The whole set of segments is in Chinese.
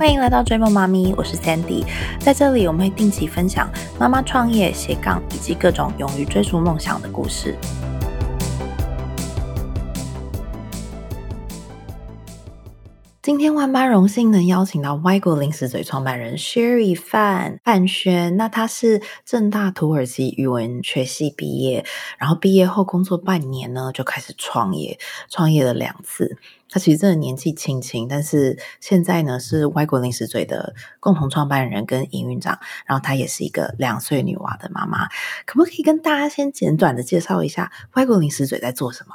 欢迎来到追梦妈咪，我是 Sandy，在这里我们会定期分享妈妈创业、斜杠以及各种勇于追逐梦想的故事。今天万般荣幸能邀请到外国零食嘴创办人 Sherry 范范轩，那他是正大土耳其语文学系毕业，然后毕业后工作半年呢，就开始创业，创业了两次。他其实真的年纪轻轻，但是现在呢是外国零食嘴的共同创办人跟营运长，然后他也是一个两岁女娃的妈妈。可不可以跟大家先简短的介绍一下外国零食嘴在做什么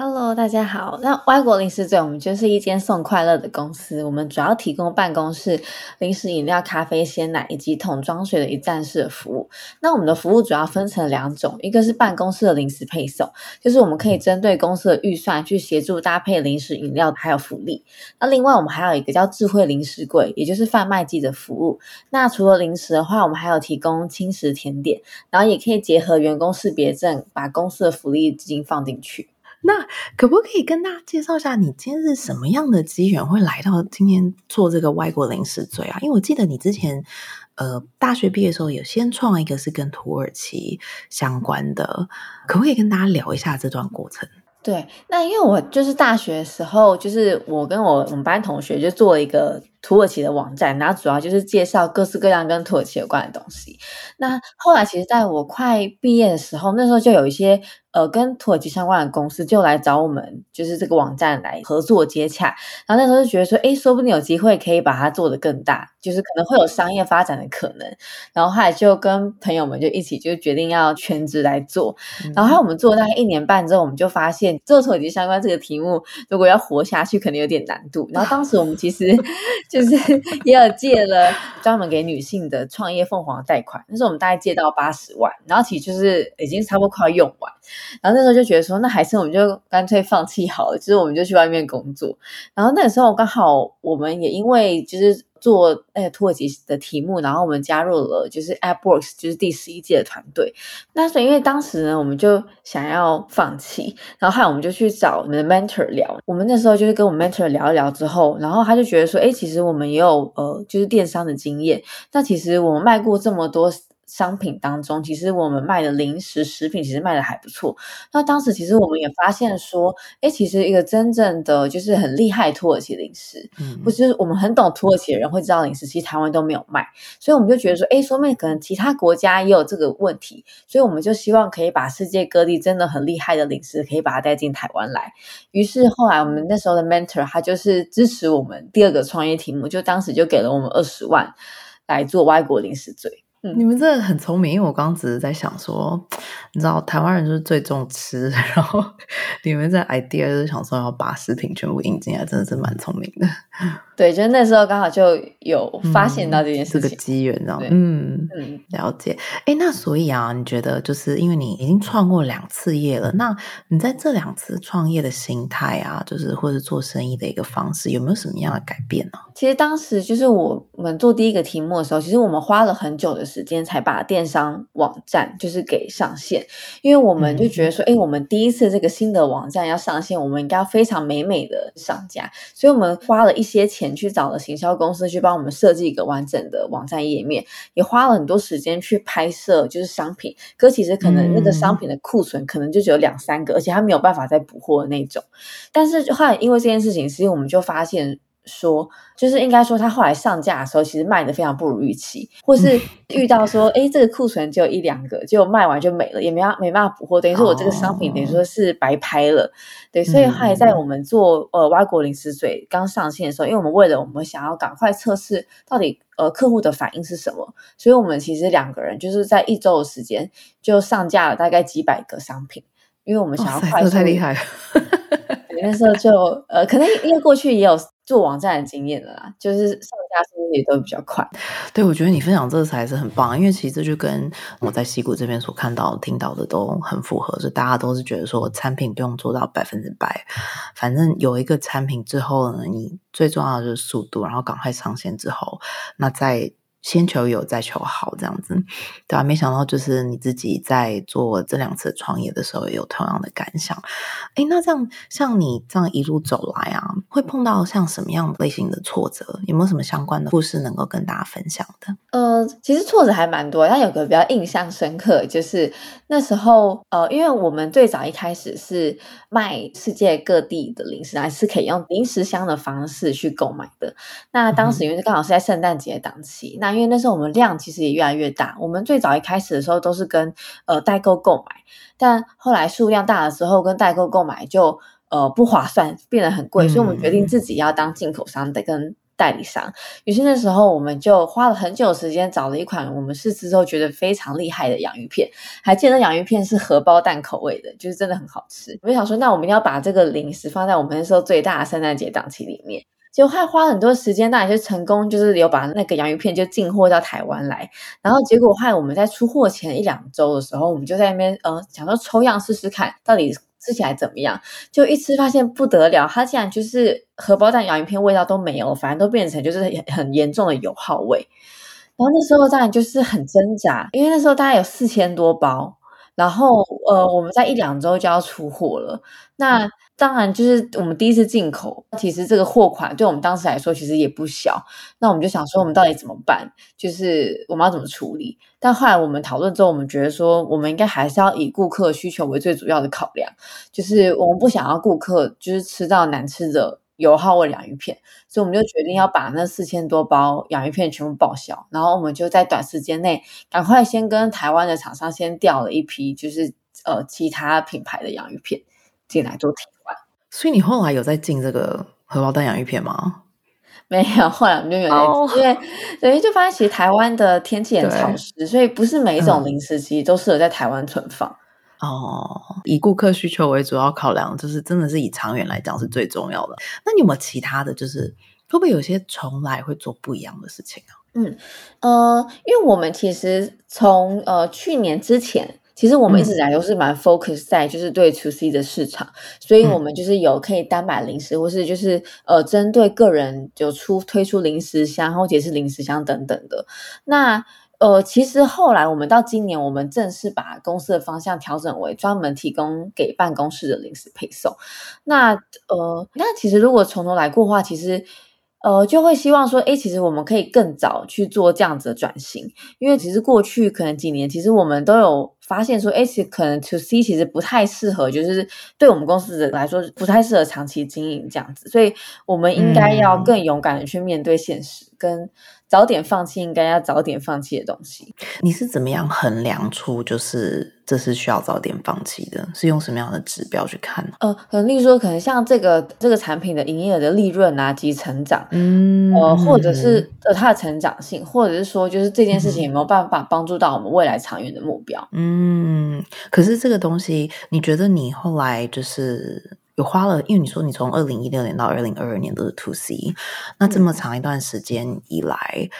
？Hello，大家好。那歪国零食嘴，我们就是一间送快乐的公司。我们主要提供办公室零食、饮料、咖啡、鲜奶以及桶装水的一站式服务。那我们的服务主要分成两种，一个是办公室的零食配送，就是我们可以针对公司的预算去协助搭配零食、饮料还有福利。那另外我们还有一个叫智慧零食柜，也就是贩卖机的服务。那除了零食的话，我们还有提供轻食甜点，然后也可以结合员工识别证，把公司的福利资金放进去。那可不可以跟大家介绍一下，你今天是什么样的机缘会来到今天做这个外国零食嘴啊？因为我记得你之前呃大学毕业的时候有先创一个是跟土耳其相关的，可不可以跟大家聊一下这段过程？对，那因为我就是大学的时候，就是我跟我我们班同学就做了一个土耳其的网站，然后主要就是介绍各式各样跟土耳其有关的东西。那后来其实在我快毕业的时候，那时候就有一些。呃，跟土耳其相关的公司就来找我们，就是这个网站来合作接洽。然后那时候就觉得说，哎，说不定有机会可以把它做得更大，就是可能会有商业发展的可能。然后后来就跟朋友们就一起就决定要全职来做。然后我们做大概一年半之后，我们就发现做土耳其相关这个题目，如果要活下去，可能有点难度。然后当时我们其实就 就是 也有借了专门给女性的创业凤凰贷款，那时候我们大概借到八十万，然后其实就是已经差不多快要用完。然后那时候就觉得说，那还是我们就干脆放弃好了，就是我们就去外面工作。然后那个时候刚好我们也因为就是做呃土耳其的题目，然后我们加入了就是 AppWorks，就是第十一届的团队。那所以因为当时呢，我们就想要放弃，然后后来我们就去找我们的 mentor 聊。我们那时候就是跟我们 mentor 聊一聊之后，然后他就觉得说，哎，其实我们也有呃就是电商的经验，那其实我们卖过这么多。商品当中，其实我们卖的零食食品其实卖的还不错。那当时其实我们也发现说，哎，其实一个真正的就是很厉害土耳其零食，嗯，或是我们很懂土耳其的人会知道零食，其实台湾都没有卖。所以我们就觉得说，哎，说明可能其他国家也有这个问题。所以我们就希望可以把世界各地真的很厉害的零食，可以把它带进台湾来。于是后来我们那时候的 mentor 他就是支持我们第二个创业题目，就当时就给了我们二十万来做外国零食嘴。你们真的很聪明，因为我刚刚只是在想说，你知道台湾人就是最重吃，然后你们在 idea 就是想说要把食品全部引进来，真的是蛮聪明的。对，就是那时候刚好就有发现到这件事，这个机缘，知道吗？嗯嗯，了解。哎，那所以啊，你觉得就是因为你已经创过两次业了，那你在这两次创业的心态啊，就是或者做生意的一个方式，有没有什么样的改变呢？其实当时就是我们做第一个题目的时候，其实我们花了很久的时间才把电商网站就是给上线，因为我们就觉得说，哎，我们第一次这个新的网站要上线，我们应该要非常美美的上架，所以我们花了一些钱。去找了行销公司去帮我们设计一个完整的网站页面，也花了很多时间去拍摄，就是商品。可其实可能那个商品的库存可能就只有两三个，而且它没有办法再补货的那种。但是后来因为这件事情，其实我们就发现。说就是应该说，他后来上架的时候，其实卖的非常不如预期，或是遇到说，哎，这个库存只有一两个，就卖完就没了，也没没办法补货，等于说我这个商品等于说是白拍了，对，所以后来在我们做呃挖国零食嘴刚上线的时候，因为我们为了我们想要赶快测试到底呃客户的反应是什么，所以我们其实两个人就是在一周的时间就上架了大概几百个商品，因为我们想要快速，太厉害了，那时候就呃可能因为过去也有。做网站的经验了啦，就是上架速度也都比较快。对，我觉得你分享这个才是很棒，因为其实这就跟我在西谷这边所看到、听到的都很符合，就大家都是觉得说产品不用做到百分之百，反正有一个产品之后呢，你最重要的就是速度，然后赶快上线之后，那再先求有再求好这样子，对吧、没想到就是你自己在做这两次创业的时候也有同样的感想。诶，那这样像你这样一路走来啊，会碰到像什么样类型的挫折？有没有什么相关的故事能够跟大家分享的？呃，其实挫折还蛮多，但有个比较印象深刻，就是那时候呃，因为我们最早一开始是卖世界各地的零食，还是可以用零食箱的方式去购买的。那当时因为刚好是在圣诞节档期，那因为那时候我们量其实也越来越大，我们最早一开始的时候都是跟呃代购购买，但后来数量大了之后，跟代购购买就呃不划算，变得很贵，所以我们决定自己要当进口商的跟。代理商，于是那时候我们就花了很久时间找了一款我们试吃之后觉得非常厉害的洋芋片，还记得洋芋片是荷包蛋口味的，就是真的很好吃。我就想说，那我们要把这个零食放在我们那时候最大的圣诞节档期里面。结果还花很多时间，但也是成功，就是有把那个洋芋片就进货到台湾来。然后结果害我们在出货前一两周的时候，我们就在那边呃想说抽样试试看，到底吃起来怎么样？就一吃发现不得了，它竟然就是荷包蛋洋芋片味道都没有，反正都变成就是很很严重的油耗味。然后那时候当然就是很挣扎，因为那时候大概有四千多包，然后呃我们在一两周就要出货了。那当然就是我们第一次进口，其实这个货款对我们当时来说其实也不小。那我们就想说，我们到底怎么办？就是我们要怎么处理？但后来我们讨论之后，我们觉得说，我们应该还是要以顾客需求为最主要的考量，就是我们不想要顾客就是吃到难吃的油耗味洋芋片，所以我们就决定要把那四千多包洋芋片全部报销，然后我们就在短时间内赶快先跟台湾的厂商先调了一批，就是呃其他品牌的洋芋片进来做替换。所以你后来有在进这个荷包蛋洋芋片吗？没有，后来我们就没有在哦因为等于就发现其实台湾的天气很潮湿，所以不是每一种嗯零食其实都适合在台湾存放。哦，以顾客需求为主要考量，就是真的是以长远来讲是最重要的。那你有没有其他的就是会不会有些从来会做不一样的事情啊？呃，因为我们其实从呃去年之前，其实我们一直以来都是蛮 focus 在就是对 to C 的市场，所以嗯我们就是有可以单买零食，或是就是呃针对个人有出推出零食箱或者是零食箱等等的。那呃，其实后来我们到今年，我们正式把公司的方向调整为专门提供给办公室的零食配送。那呃，那其实如果从头来过的话，其实呃就会希望说，哎，其实我们可以更早去做这样子的转型，因为其实过去可能几年，其实我们都有发现说，哎，其实可能 to C 其实不太适合，就是对我们公司的来说不太适合长期经营这样子，所以我们应该要嗯。更勇敢的去面对现实，跟早点放弃应该要早点放弃的东西。你是怎么样衡量出就是这是需要早点放弃的？是用什么样的指标去看呢？呃，可能例如说，可能像这个这个产品的营业额的利润啊及成长，嗯呃，或者是呃它的成长性，或者是说就是这件事情嗯有没有办法帮助到我们未来长远的目标。嗯，可是这个东西，你觉得你后来就是有花了，因为你说你从二零一六年到二零二二年都是 to C，那这么长一段时间以来，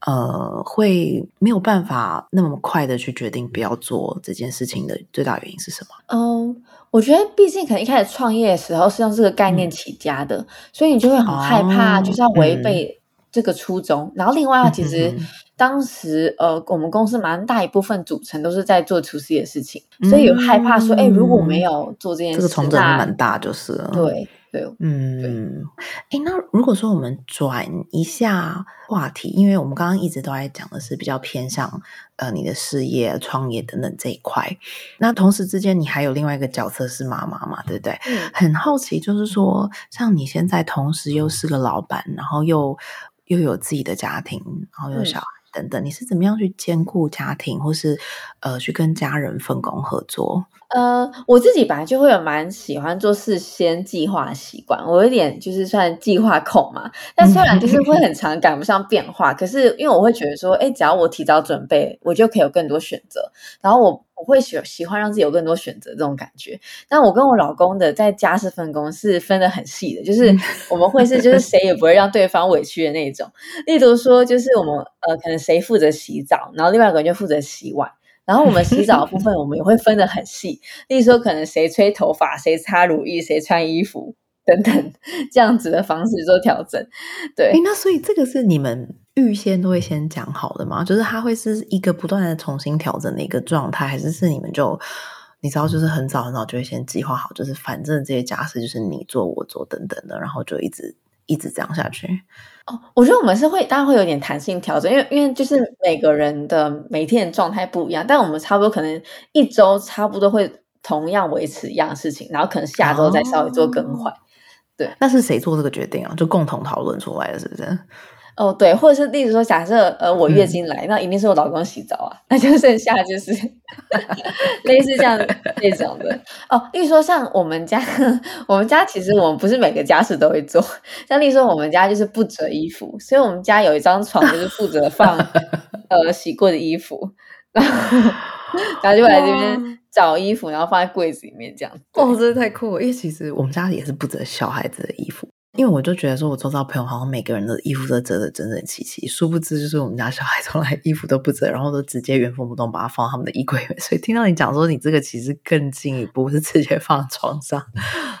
呃，会没有办法那么快的去决定不要做这件事情的最大原因是什么？嗯，我觉得毕竟可能一开始创业的时候是用这个概念嗯。起家的，所以你就会很害怕，哦就是要违嗯。背这个初衷。然后另外，其实当时呃，我们公司蛮大一部分组成都是在做厨师的事情，所以有害怕说，哎、如果没有做这件事，嗯这个重整蛮大，就是了。对对，嗯，哎，那如果说我们转一下话题，因为我们刚刚一直都在讲的是比较偏向呃你的事业、创业等等这一块，那同时之间你还有另外一个角色是妈妈嘛，对不对？嗯很好奇，就是说，像你现在同时又是个老板，然后又又有自己的家庭，然后有嗯小孩等等，你是怎么样去兼顾家庭，或是呃去跟家人分工合作？呃，我自己本来就会有蛮喜欢做事先计划的习惯，我有点就是算计划控嘛。但虽然就是会很 常赶不上变化，可是因为我会觉得说，哎，只要我提早准备，我就可以有更多选择。然后我我会喜喜欢让自己有更多选择这种感觉。但我跟我老公的在家事分工是分得很细的，就是我们会是就是谁也不会让对方委屈的那种。例如说，就是我们呃可能谁负责洗澡，然后另外一个人就负责洗碗。然后我们洗澡的部分，我们也会分得很细。例如说，可能谁吹头发，谁擦乳液，谁穿衣服等等，这样子的方式做调整。对哎，，那所以这个是你们预先都会先讲好的吗？就是他会是一个不断的重新调整的一个状态，还是是你们就你知道，就是很早很早就会先计划好，就是反正这些家事就是你做我做等等的，然后就一直一直这样下去。哦，我觉得我们是会，当然会有点弹性调整，因为因为就是每个人的每天的状态不一样，但我们差不多可能一周差不多会同样维持一样事情，然后可能下周再稍微做更换。对，那是谁做这个决定啊？就共同讨论出来的，是不是？哦，对，或者是例如说，假设呃我月经来，那一定是我老公洗澡啊，那就剩下就是 类似这样 这种的。哦，例如说像我们家，我们家其实我们不是每个家事都会做，像例如说我们家就是不折衣服，所以我们家有一张床就是负责放呃洗过的衣服，然后然后就来这边找衣服，然后放在柜子里面这样。哦，真的太酷了，因为其实我们家也是不折小孩子的衣服。因为我就觉得说，我周遭朋友好像每个人的衣服都折得整整齐齐，殊不知就是我们家小孩从来衣服都不折，然后都直接原封不动把它放他们的衣柜里面。所以听到你讲说你这个其实更进一步是直接放床上，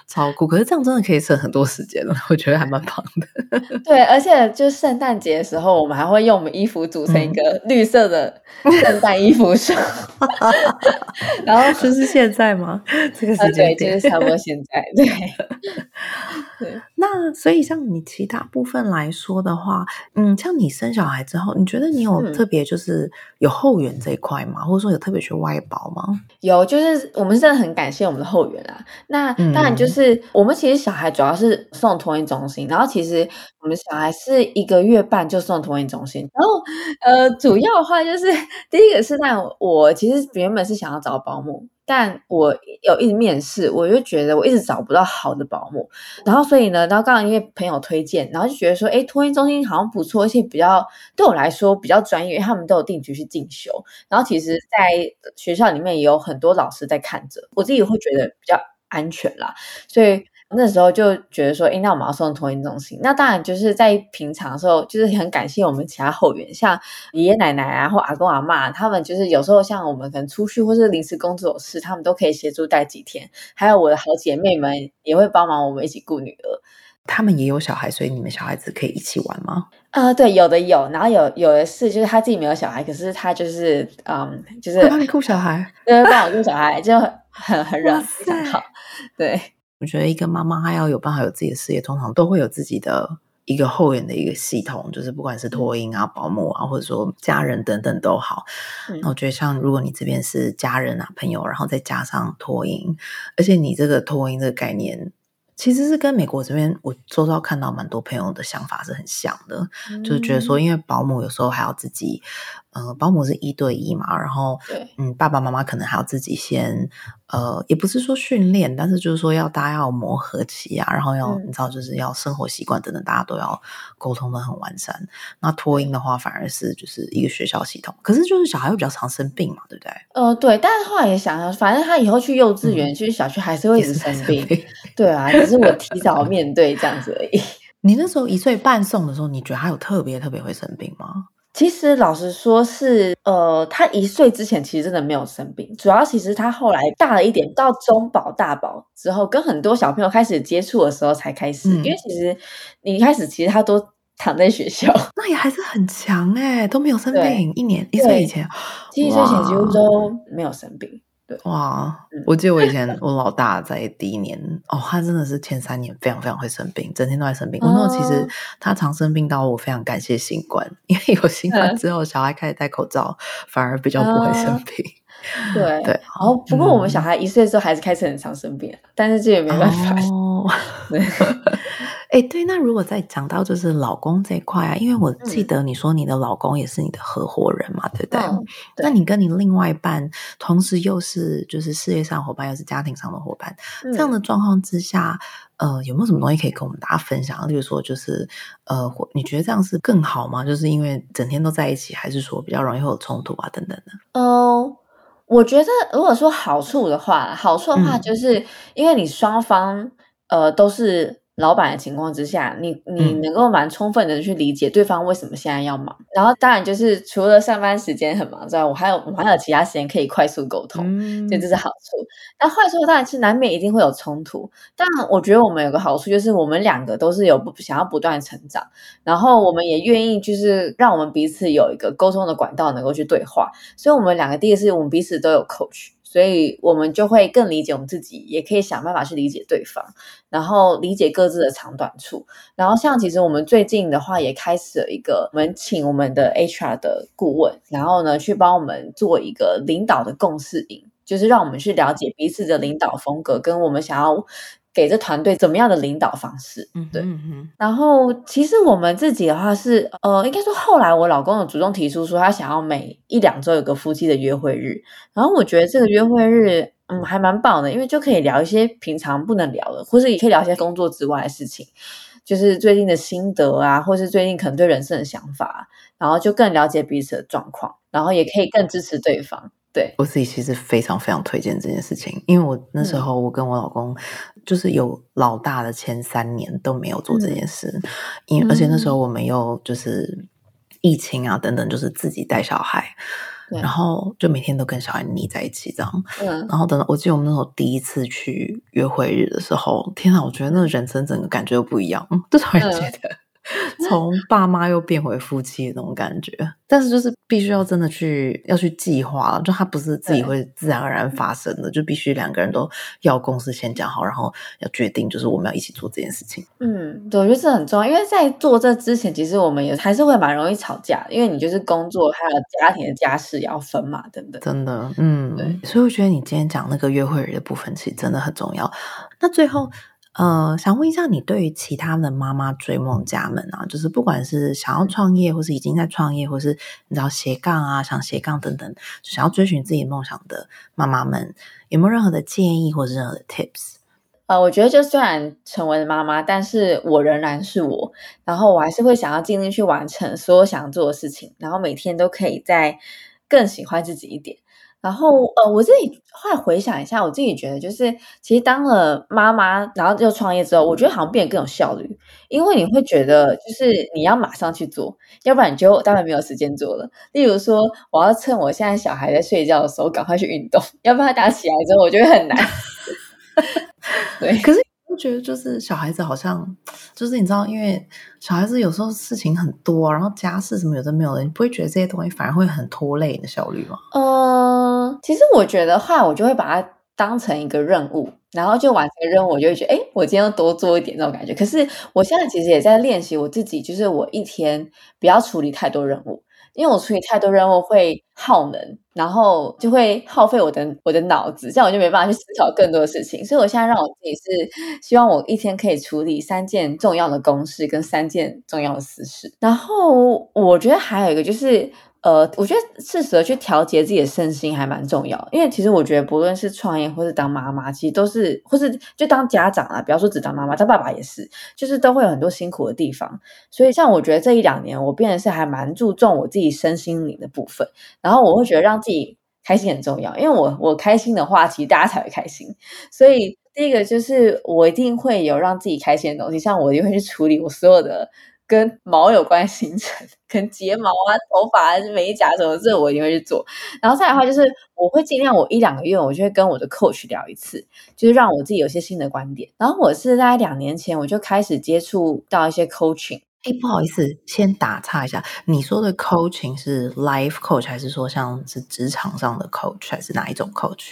超酷。可是这样真的可以省很多时间了，我觉得还蛮棒的。对，而且就圣诞节的时候，我们还会用我们衣服组成一个绿色的圣诞衣服 霜。然后就是现在吗？这个时间点就是差不多现在。对，对，那。所以，像你其他部分来说的话，嗯，像你生小孩之后，你觉得你有特别就是有后援这一块吗？或者说有特别去外包吗？有，就是我们真的很感谢我们的后援啊。那当然就是我们其实小孩主要是送托婴中心，然后其实我们小孩是一个月半就送托婴中心，然后呃，主要的话就是 第一个是那我其实原本是想要找保姆。但我有一直面试，我就觉得我一直找不到好的保姆，然后所以呢，然后刚好因为朋友推荐，然后就觉得说，哎，托婴中心好像不错，而且比较对我来说比较专业，因为他们都有定期去进修，然后其实在学校里面也有很多老师在看着，我自己会觉得比较安全啦，所以。那时候就觉得说，哎，那我们要送托婴中心。那当然就是在平常的时候，就是很感谢我们其他后援，像爷爷奶奶啊，或阿公阿妈，他们就是有时候像我们可能出去或是临时工作有事，他们都可以协助带几天。还有我的好姐妹们也会帮忙我们一起顾女儿。他们也有小孩，所以你们小孩子可以一起玩吗？呃，对，有的有，然后有有的是，就是他自己没有小孩，可是他就是嗯，就是帮你顾小孩，对，帮我顾小孩，就很很热，非常好，对。我觉得一个妈妈她要有办法有自己的事业，通常都会有自己的一个后援的一个系统，就是不管是托婴啊、保姆啊，或者说家人等等都好。那我觉得像如果你这边是家人啊、朋友，然后再加上托婴，而且你这个托婴这个概念。其实是跟美国这边我周遭看到蛮多朋友的想法是很像的，就是觉得说，因为保姆有时候还要自己，呃，保姆是一对一嘛，然后，嗯，爸爸妈妈可能还要自己先，呃，也不是说训练，但是就是说要大家要磨合期啊，然后要你知道，就是要生活习惯等等，大家都要沟通的很完善。那托婴的话，反而是就是一个学校系统，可是就是小孩会比较常生病嘛，对不对？呃，对，但是后来也想想，反正他以后去幼稚园、去小学还是会一直生病，对啊。只是我提早面对这样子而已。你那时候一岁半送的时候，你觉得他有特别特别会生病吗？其实老实说，是呃，他一岁之前其实真的没有生病，主要其实他后来大了一点，到中保大宝之后，跟很多小朋友开始接触的时候才开始。因为其实你一开始其实他都躺在学校，那也还是很强哎，都没有生病，一年一岁以前，一岁前几乎都没有生病。哇！我记得我以前我老大在第一年哦，他真的是前三年非常非常会生病，整天都在生病。我那时候其实他常生病到我非常感谢新冠，因为有新冠之后，小孩开始戴口罩，反而比较不会生病。对对，然后不过我们小孩一岁的时候还是开始很常生病，但是这也没办法。哎，对，那如果再讲到就是老公这一块啊，因为我记得你说你的老公也是你的合伙人嘛，对不对？那你跟你另外一半同时又是就是事业上伙伴，又是家庭上的伙伴，这样的状况之下，呃，有没有什么东西可以跟我们大家分享？例如说，就是呃，你觉得这样是更好吗？就是因为整天都在一起，还是说比较容易会有冲突啊等等的？哦。我觉得，如果说好处的话，好处的话，就是因为你双方呃都是老板的情况之下，你你能够蛮充分的去理解对方为什么现在要忙。然后当然就是除了上班时间很忙之外，我还有我还有其他时间可以快速沟通，所以这是好处。那坏处当然是难免一定会有冲突。但我觉得我们有个好处就是我们两个都是有不想要不断成长，然后我们也愿意就是让我们彼此有一个沟通的管道能够去对话。所以我们两个第一个是我们彼此都有 coach。所以我们就会更理解我们自己，也可以想办法去理解对方，然后理解各自的长短处。然后像其实我们最近的话，也开始了一个，我们请我们的 HR 的顾问，然后呢去帮我们做一个领导的共识营，就是让我们去了解彼此的领导风格，跟我们想要。给这团队怎么样的领导方式？嗯，对。然后其实我们自己的话是，呃，应该说后来我老公有主动提出说，他想要每一两周有个夫妻的约会日。然后我觉得这个约会日，嗯，还蛮棒的，因为就可以聊一些平常不能聊的，或是也可以聊一些工作之外的事情，就是最近的心得啊，或是最近可能对人生的想法，然后就更了解彼此的状况，然后也可以更支持对方。对。我自己其实非常非常推荐这件事情，因为我那时候我跟我老公就是有老大的前三年都没有做这件事，因而且那时候我们又就是疫情啊等等，就是自己带小孩，然后就每天都跟小孩腻在一起这样，然后等到我记得我们那时候第一次去约会日的时候，天啊，我觉得那个人生整个感觉都不一样，就突然觉得。从爸妈又变回夫妻的那种感觉，但是就是必须要真的去要去计划了，就它不是自己会自然而然发生的，就必须两个人都要公司先讲好，然后要决定就是我们要一起做这件事情。嗯，对，我觉得这很重要，因为在做这之前，其实我们也还是会蛮容易吵架，因为你就是工作还有家庭的家事要分嘛，等等。真的，嗯，对，所以我觉得你今天讲那个约会日的部分，其实真的很重要。那最后。呃，想问一下，你对于其他的妈妈追梦家们啊，就是不管是想要创业，或是已经在创业，或是你知道斜杠啊，想斜杠等等，想要追寻自己梦想的妈妈们，有没有任何的建议或者任何的 tips？呃，我觉得就虽然成为了妈妈，但是我仍然是我，然后我还是会想要尽力去完成所有想做的事情，然后每天都可以在更喜欢自己一点。然后，呃，我自己后来回想一下，我自己觉得就是，其实当了妈妈，然后又创业之后，我觉得好像变得更有效率，因为你会觉得就是你要马上去做，要不然你就当然没有时间做了。例如说，我要趁我现在小孩在睡觉的时候赶快去运动，要不然他打起来之后，我觉得很难。对，可是。觉得就是小孩子好像，就是你知道，因为小孩子有时候事情很多，然后家事什么有的没有的，你不会觉得这些东西反而会很拖累你的效率吗？嗯，其实我觉得话，我就会把它当成一个任务，然后就完成任务，我就会觉得，哎，我今天要多做一点那种感觉。可是我现在其实也在练习我自己，就是我一天不要处理太多任务。因为我处理太多任务会耗能，然后就会耗费我的我的脑子，这样我就没办法去思考更多的事情。所以我现在让我自己是希望我一天可以处理三件重要的公事跟三件重要的私事。然后我觉得还有一个就是。呃，我觉得适时的去调节自己的身心还蛮重要，因为其实我觉得不论是创业或是当妈妈，其实都是，或是就当家长啊，不要说只当妈妈，当爸爸也是，就是都会有很多辛苦的地方。所以像我觉得这一两年，我变得是还蛮注重我自己身心灵的部分，然后我会觉得让自己开心很重要，因为我我开心的话，其实大家才会开心。所以第一个就是我一定会有让自己开心的东西，像我一定会去处理我所有的。跟毛有关行程，跟睫毛啊、头发还是美甲什么，这我一定会去做。然后再来的话，就是我会尽量我一两个月，我就会跟我的 coach 聊一次，就是让我自己有些新的观点。然后我是在两年前我就开始接触到一些 coaching。哎，不好意思，先打岔一下，你说的 coaching 是 life coach 还是说像是职场上的 coach 还是哪一种 coach？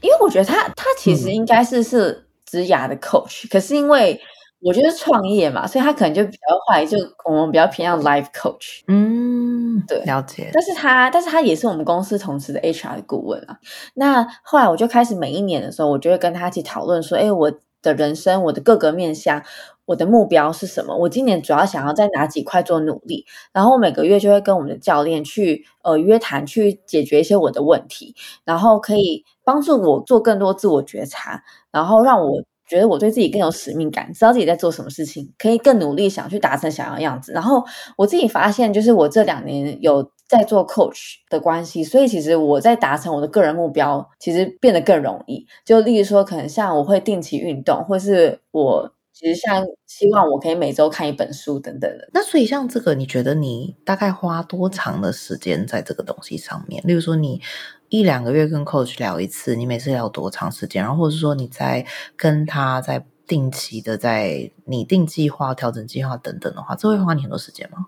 因为我觉得他他其实应该是是职涯的 coach，可是因为。我觉得创业嘛，所以他可能就比较坏，就我们比较偏向 life coach。嗯，对，了解。但是他，但是他也是我们公司同时的 HR 顾问啊。那后来我就开始每一年的时候，我就会跟他一起讨论说，哎，我的人生，我的各个面向，我的目标是什么？我今年主要想要在哪几块做努力？然后每个月就会跟我们的教练去呃约谈，去解决一些我的问题，然后可以帮助我做更多自我觉察，然后让我。觉得我对自己更有使命感，知道自己在做什么事情，可以更努力想去达成想要的样子。然后我自己发现，就是我这两年有在做 coach 的关系，所以其实我在达成我的个人目标，其实变得更容易。就例如说，可能像我会定期运动，或是我其实像希望我可以每周看一本书等等的。那所以像这个，你觉得你大概花多长的时间在这个东西上面？例如说，你一两个月跟 coach 聊一次，你每次聊多长时间？然后或者说你在跟他在定期的在拟定计划、调整计划等等的话，这会花你很多时间吗？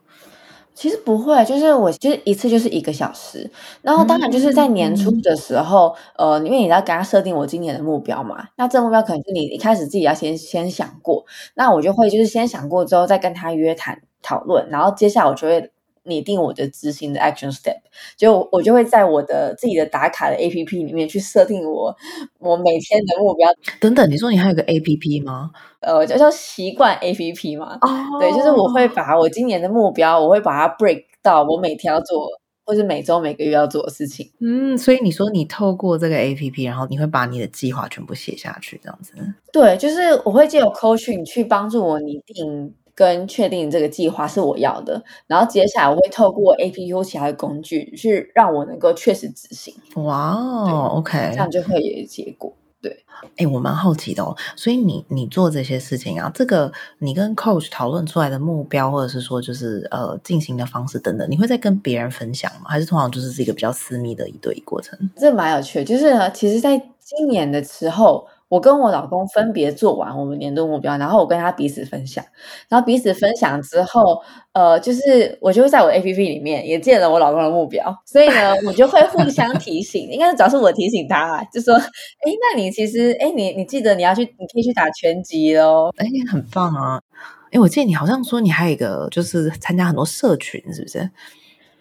其实不会，就是我就是一次就是一个小时，然后当然就是在年初的时候，呃，因为你要给他设定我今年的目标嘛，那这目标可能是你一开始自己要先先想过，那我就会就是先想过之后再跟他约谈讨论，然后接下来我就会。拟定我的执行的 action step，就我就会在我的自己的打卡的 A P P 里面去设定我我每天的目标等等。你说你还有个 A P P 吗？呃，叫叫习惯 A P P 嘛。哦，对，就是我会把我今年的目标，我会把它 break 到我每天要做，或是每周每个月要做的事情。嗯，所以你说你透过这个 A P P，然后你会把你的计划全部写下去，这样子。对，就是我会借由 coaching 去帮助我拟定。跟确定这个计划是我要的，然后接下来我会透过 A P U 其他的工具去让我能够确实执行。哇哦，OK，这样就会有结果。对，哎，我蛮好奇的哦。所以你你做这些事情啊，这个你跟 Coach 讨论出来的目标，或者是说就是呃进行的方式等等，你会再跟别人分享吗？还是通常就是是一个比较私密的一对一过程？这蛮有趣，就是呢，其实在今年的时候。我跟我老公分别做完我们年度目标，然后我跟他彼此分享，然后彼此分享之后，呃，就是我就会在我 A P P 里面也建了我老公的目标，所以呢，我就会互相提醒，应该是主要是我提醒他，就说，哎，那你其实，哎，你你记得你要去，你可以去打拳击喽，哎，很棒啊，哎，我记得你好像说你还有一个就是参加很多社群，是不是？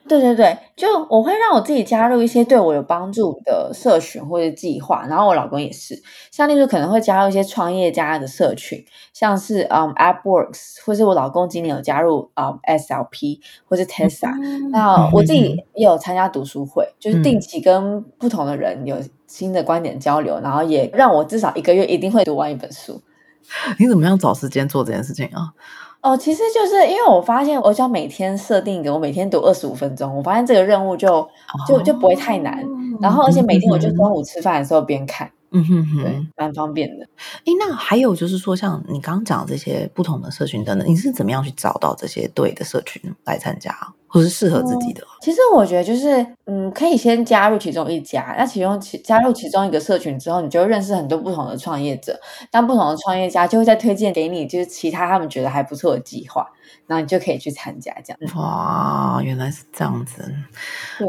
对对对，就我会让我自己加入一些对我有帮助的社群或者计划，然后我老公也是，像例如可能会加入一些创业家的社群，像是嗯 AppWorks，或是我老公今年有加入啊 SLP 或是 Tesla，那我自己也有参加读书会，就是定期跟不同的人有新的观点交流，然后也让我至少一个月一定会读完一本书。你怎么样找时间做这件事情啊？哦，其实就是因为我发现，我只要每天设定一个，我每天读二十五分钟，我发现这个任务就就就不会太难。然后，而且每天我就中午吃饭的时候边看。嗯哼哼，对，蛮方便的。哎，那还有就是说，像你刚刚讲这些不同的社群等等，你是怎么样去找到这些对的社群来参加，或是适合自己的？其实我觉得就是，嗯，可以先加入其中一家，那其中其加入其中一个社群之后，你就认识很多不同的创业者，那不同的创业家就会再推荐给你，就是其他他们觉得还不错的计划。然后你就可以去参加这样。哇，原来是这样子，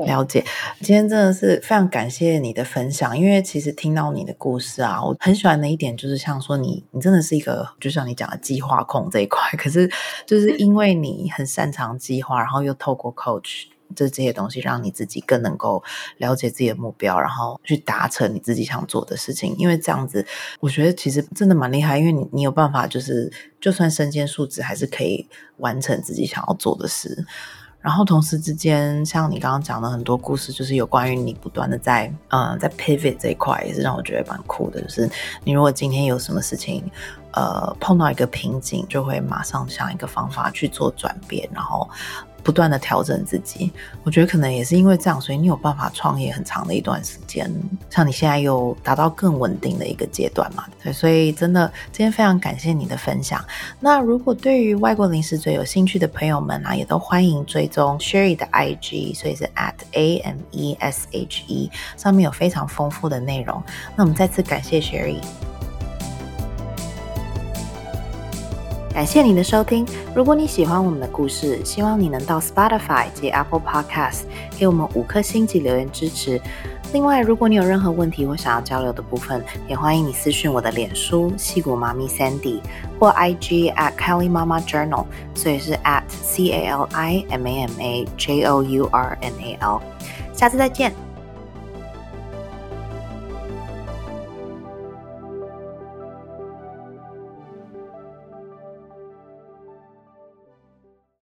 了解。今天真的是非常感谢你的分享，因为其实听到你的故事啊，我很喜欢的一点就是像说你，你真的是一个就像你讲的计划控这一块，可是就是因为你很擅长计划，然后又透过 coach。这这些东西让你自己更能够了解自己的目标，然后去达成你自己想做的事情。因为这样子，我觉得其实真的蛮厉害。因为你你有办法，就是就算身兼数职，还是可以完成自己想要做的事。然后同时之间，像你刚刚讲的很多故事，就是有关于你不断的在嗯在 pivot 这一块，也是让我觉得蛮酷的。就是你如果今天有什么事情，呃碰到一个瓶颈，就会马上想一个方法去做转变，然后。不断的调整自己，我觉得可能也是因为这样，所以你有办法创业很长的一段时间。像你现在又达到更稳定的一个阶段嘛？对，所以真的今天非常感谢你的分享。那如果对于外国零食最有兴趣的朋友们啊，也都欢迎追踪 Sherry 的 IG，所以是 at a m e s h e，上面有非常丰富的内容。那我们再次感谢 Sherry。感谢你的收听。如果你喜欢我们的故事，希望你能到 Spotify 及 Apple Podcast 给我们五颗星及留言支持。另外，如果你有任何问题或想要交流的部分，也欢迎你私讯我的脸书戏骨妈咪 Sandy 或 IG at Kelly Mama Journal，所以是 at C A L I M A M A J O U R N A L。下次再见。